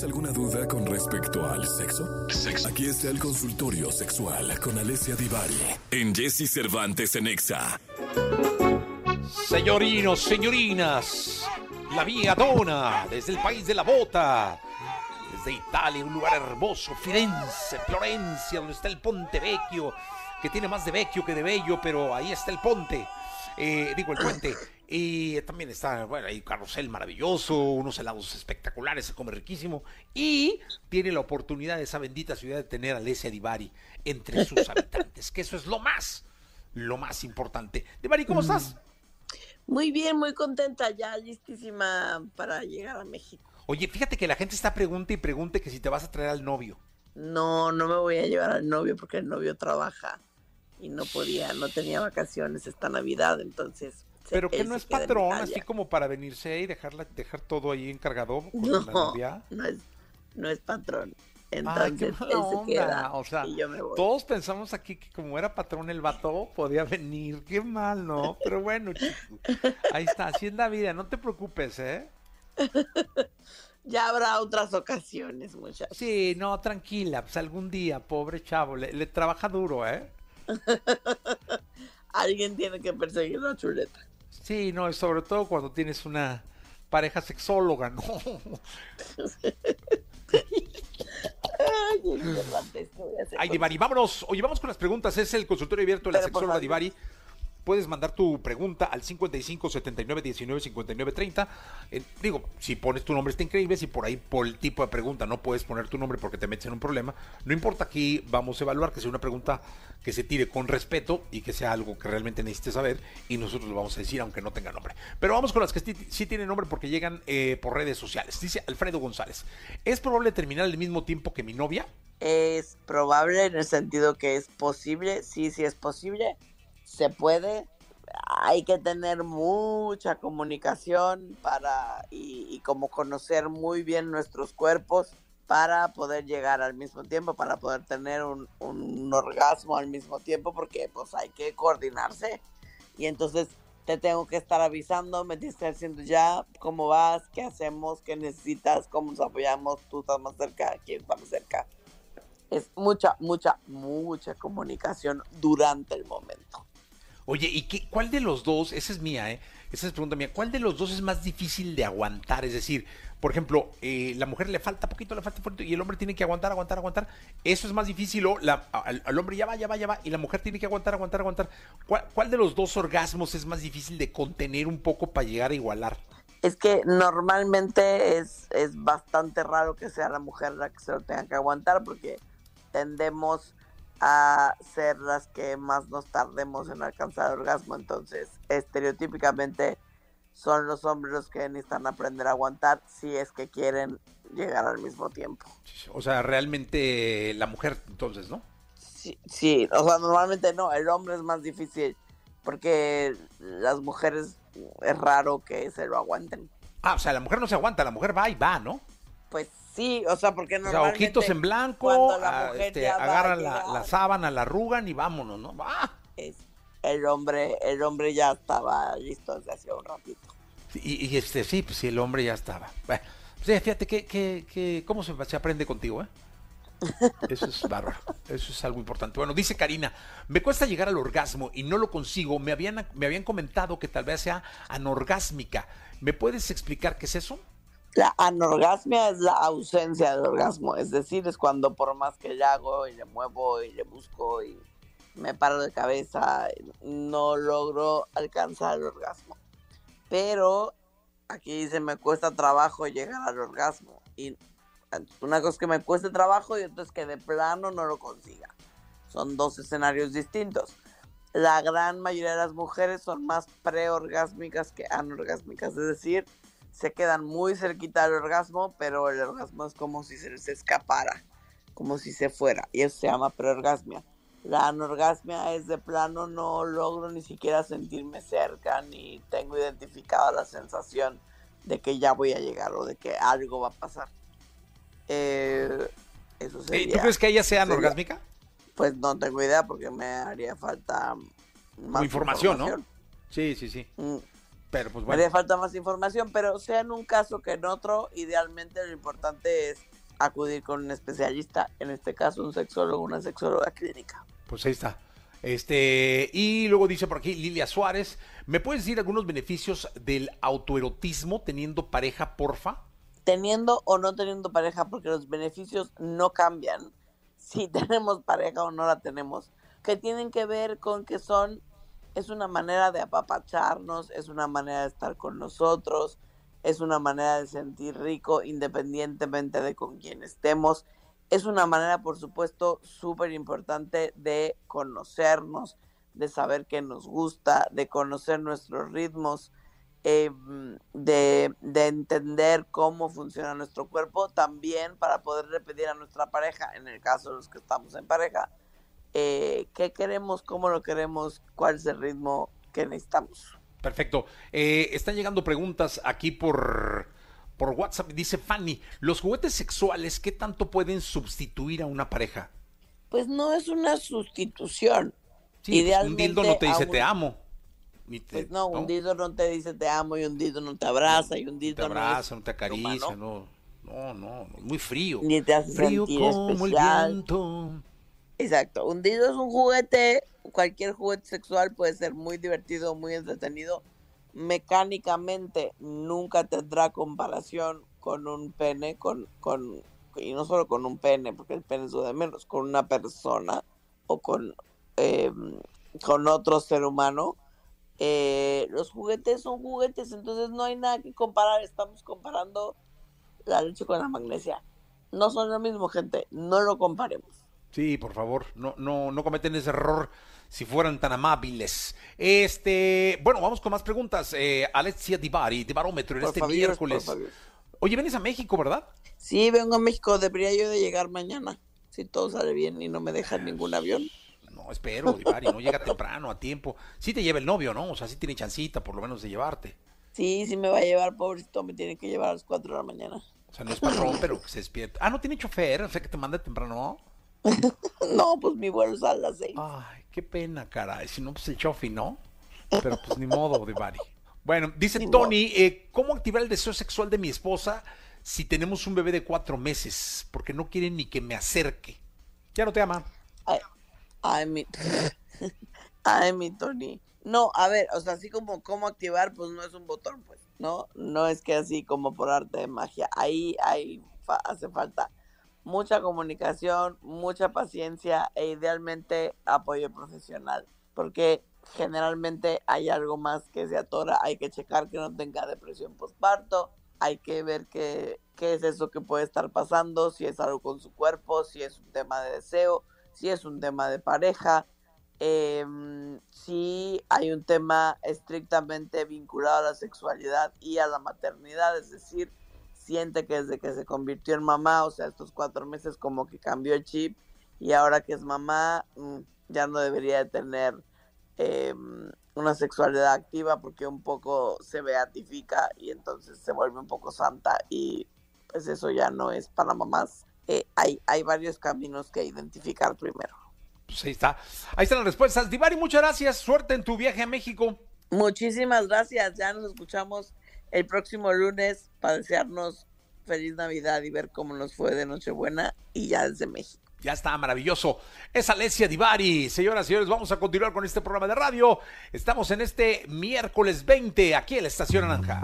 ¿Tienes alguna duda con respecto al sexo? Aquí está el consultorio sexual con Alessia Divari en Jesse Cervantes en Exa. Señorinos, señorinas, la vía dona desde el país de la bota, desde Italia, un lugar hermoso, Firenze, Florencia, donde está el Ponte Vecchio, que tiene más de vecchio que de bello, pero ahí está el ponte, eh, digo el puente. Y también está, bueno, hay un carrusel maravilloso, unos helados espectaculares, se come riquísimo. Y tiene la oportunidad de esa bendita ciudad de tener a Alessia Divari entre sus habitantes, que eso es lo más, lo más importante. Divari, ¿cómo estás? Muy bien, muy contenta, ya listísima para llegar a México. Oye, fíjate que la gente está pregunta y pregunte que si te vas a traer al novio. No, no me voy a llevar al novio porque el novio trabaja y no podía, no tenía vacaciones esta Navidad, entonces. Pero que no es patrón, así como para venirse y dejarla, dejar todo ahí encargado con no, la novia. No es, no es patrón. Ay, qué Entonces se onda. queda O sea, y yo me voy. todos pensamos aquí que como era patrón el vato, podía venir. Qué mal, ¿no? Pero bueno, chico. Ahí está, así es la vida, no te preocupes, ¿eh? Ya habrá otras ocasiones, muchachos. Sí, no, tranquila, pues algún día, pobre chavo, le, le trabaja duro, ¿eh? Alguien tiene que perseguir la chuleta. Sí, no, sobre todo cuando tienes una pareja sexóloga, ¿no? Ay, Cervantes, ¿qué voy a hacer Ay, con- Divari, vámonos. Oye, vamos con las preguntas. Es el consultorio abierto de la Pero, sexóloga. Divari. Puedes mandar tu pregunta al 55 79 19 59 30. Eh, digo, si pones tu nombre está increíble. Si por ahí, por el tipo de pregunta, no puedes poner tu nombre porque te metes en un problema, no importa. Aquí vamos a evaluar que sea una pregunta que se tire con respeto y que sea algo que realmente necesites saber. Y nosotros lo vamos a decir, aunque no tenga nombre. Pero vamos con las que sí, tienen nombre porque llegan eh, por redes sociales. Dice Alfredo González: ¿Es probable terminar al mismo tiempo que mi novia? Es probable en el sentido que es posible, sí, sí es posible, se puede. Hay que tener mucha comunicación para y, y como conocer muy bien nuestros cuerpos para poder llegar al mismo tiempo, para poder tener un, un orgasmo al mismo tiempo, porque pues hay que coordinarse. Y entonces te tengo que estar avisando, me tienes que diciendo ya cómo vas, qué hacemos, qué necesitas, cómo nos apoyamos, tú estás más cerca, quién está más cerca es mucha, mucha, mucha comunicación durante el momento. Oye, ¿y qué, cuál de los dos, esa es mía, ¿eh? Esa es pregunta mía, ¿cuál de los dos es más difícil de aguantar? Es decir, por ejemplo, eh, la mujer le falta poquito, le falta poquito, y el hombre tiene que aguantar, aguantar, aguantar. ¿Eso es más difícil o la, al, hombre ya va, ya va, ya va, y la mujer tiene que aguantar, aguantar, aguantar? ¿Cuál, cuál de los dos orgasmos es más difícil de contener un poco para llegar a igualar? Es que normalmente es, es bastante raro que sea la mujer la que se lo tenga que aguantar porque tendemos a ser las que más nos tardemos en alcanzar el orgasmo. Entonces, estereotípicamente son los hombres los que necesitan aprender a aguantar si es que quieren llegar al mismo tiempo. O sea, realmente la mujer, entonces, ¿no? Sí, sí, o sea, normalmente no, el hombre es más difícil porque las mujeres es raro que se lo aguanten. Ah, o sea, la mujer no se aguanta, la mujer va y va, ¿no? Pues sí, o sea, porque O sea, normalmente ojitos en blanco, la ah, este, agarran la, la sábana, la arrugan y vámonos, ¿no? ¡Ah! es- el hombre, el hombre ya estaba listo desde hace un ratito. Y, y, este, sí, pues sí, el hombre ya estaba. Bueno, pues, fíjate que, que, que cómo se, se aprende contigo, ¿eh? Eso es bárbaro, eso es algo importante. Bueno, dice Karina, me cuesta llegar al orgasmo y no lo consigo. Me habían, me habían comentado que tal vez sea anorgásmica. ¿Me puedes explicar qué es eso? La anorgasmia es la ausencia del orgasmo, es decir, es cuando por más que le hago y le muevo y le busco y me paro de cabeza, no logro alcanzar el orgasmo. Pero aquí dice, me cuesta trabajo llegar al orgasmo. Y una cosa es que me cueste trabajo y otra es que de plano no lo consiga. Son dos escenarios distintos. La gran mayoría de las mujeres son más preorgásmicas que anorgásmicas, es decir, se quedan muy cerquita del orgasmo, pero el orgasmo es como si se les escapara, como si se fuera, y eso se llama preorgasmia. La anorgasmia es de plano, no logro ni siquiera sentirme cerca, ni tengo identificada la sensación de que ya voy a llegar o de que algo va a pasar. Eh, eso sería, ¿Tú crees que ella sea sería- anorgásmica? Pues no tengo idea porque me haría falta más información, ¿no? Sí, sí, sí. Mm, Pero pues Me bueno. haría falta más información, pero sea en un caso que en otro, idealmente lo importante es acudir con un especialista, en este caso un sexólogo, una sexóloga clínica. Pues ahí está. Este, y luego dice por aquí Lilia Suárez, ¿me puedes decir algunos beneficios del autoerotismo teniendo pareja, porfa? Teniendo o no teniendo pareja, porque los beneficios no cambian si tenemos pareja o no la tenemos, que tienen que ver con que son, es una manera de apapacharnos, es una manera de estar con nosotros, es una manera de sentir rico independientemente de con quién estemos. Es una manera, por supuesto, súper importante de conocernos, de saber qué nos gusta, de conocer nuestros ritmos, eh, de, de entender cómo funciona nuestro cuerpo, también para poder repetir a nuestra pareja, en el caso de los que estamos en pareja, eh, qué queremos, cómo lo queremos, cuál es el ritmo que necesitamos. Perfecto. Eh, están llegando preguntas aquí por, por WhatsApp. Dice Fanny, ¿los juguetes sexuales qué tanto pueden sustituir a una pareja? Pues no es una sustitución. Sí, pues, un Idealmente, dildo no te dice un- te amo. Te- Pues no, un dildo no te dice te amo y un dildo no te abraza y un te dildo abraza, no, no te acaricia, no. No, no, no, muy frío. ni te hace Frío sentir como el especial. viento. Exacto, un dildo es un juguete, cualquier juguete sexual puede ser muy divertido, muy entretenido. Mecánicamente nunca tendrá comparación con un pene, con, con, y no solo con un pene, porque el pene es lo de menos, con una persona o con, eh, con otro ser humano. Eh, los juguetes son juguetes, entonces no hay nada que comparar, estamos comparando la leche con la magnesia. No son lo mismo, gente, no lo comparemos. Sí, por favor, no, no, no cometen ese error si fueran tan amables. Este, bueno, vamos con más preguntas. Eh, Alexia Divari, de Barómetro, en Por este favor, miércoles. Oye, vienes a México, ¿verdad? Sí, vengo a México, debería yo de llegar mañana, si todo sale bien y no me dejan ningún avión. No, espero, Divari, no llega temprano, a tiempo. Sí te lleva el novio, ¿no? O sea, sí tiene chancita, por lo menos, de llevarte. Sí, sí me va a llevar, pobrecito, me tiene que llevar a las 4 de la mañana. O sea, no es patrón, pero se despierta. Ah, ¿no tiene chofer? O sea, que te manda temprano. No, pues mi vuelo sale a las 6. Ay, qué pena, caray. Si no, pues el chofi, ¿no? Pero pues ni modo, Divari. Bueno, dice Ni Tony, eh, ¿cómo activar el deseo sexual de mi esposa si tenemos un bebé de cuatro meses? Porque no quiere ni que me acerque. Ya no te ama. Ay, ay, mi... Ay, mi Tony. No, a ver, o sea, así como cómo activar, pues no es un botón, pues, ¿no? No es que así como por arte de magia. Ahí, ahí fa- hace falta mucha comunicación, mucha paciencia e idealmente apoyo profesional. Porque generalmente hay algo más que se atora. Hay que checar que no tenga depresión postparto. Hay que ver qué, qué es eso que puede estar pasando, si es algo con su cuerpo, si es un tema de deseo, si es un tema de pareja, eh, si hay un tema estrictamente vinculado a la sexualidad y a la maternidad, es decir, siente que desde que se convirtió en mamá, o sea, estos cuatro meses como que cambió el chip y ahora que es mamá, mm, ya no debería de tener eh, una sexualidad activa porque un poco se beatifica y entonces se vuelve un poco santa y pues eso ya no es para mamás. Eh, hay, hay varios caminos que identificar primero. Pues ahí está. Ahí están las respuestas. Divari, muchas gracias. Suerte en tu viaje a México. Muchísimas gracias. Ya nos escuchamos el próximo lunes para desearnos feliz Navidad y ver cómo nos fue de Nochebuena y ya desde México. Ya está, maravilloso. Es Alessia Divari. Señoras y señores, vamos a continuar con este programa de radio. Estamos en este miércoles 20, aquí en la Estación Naranja.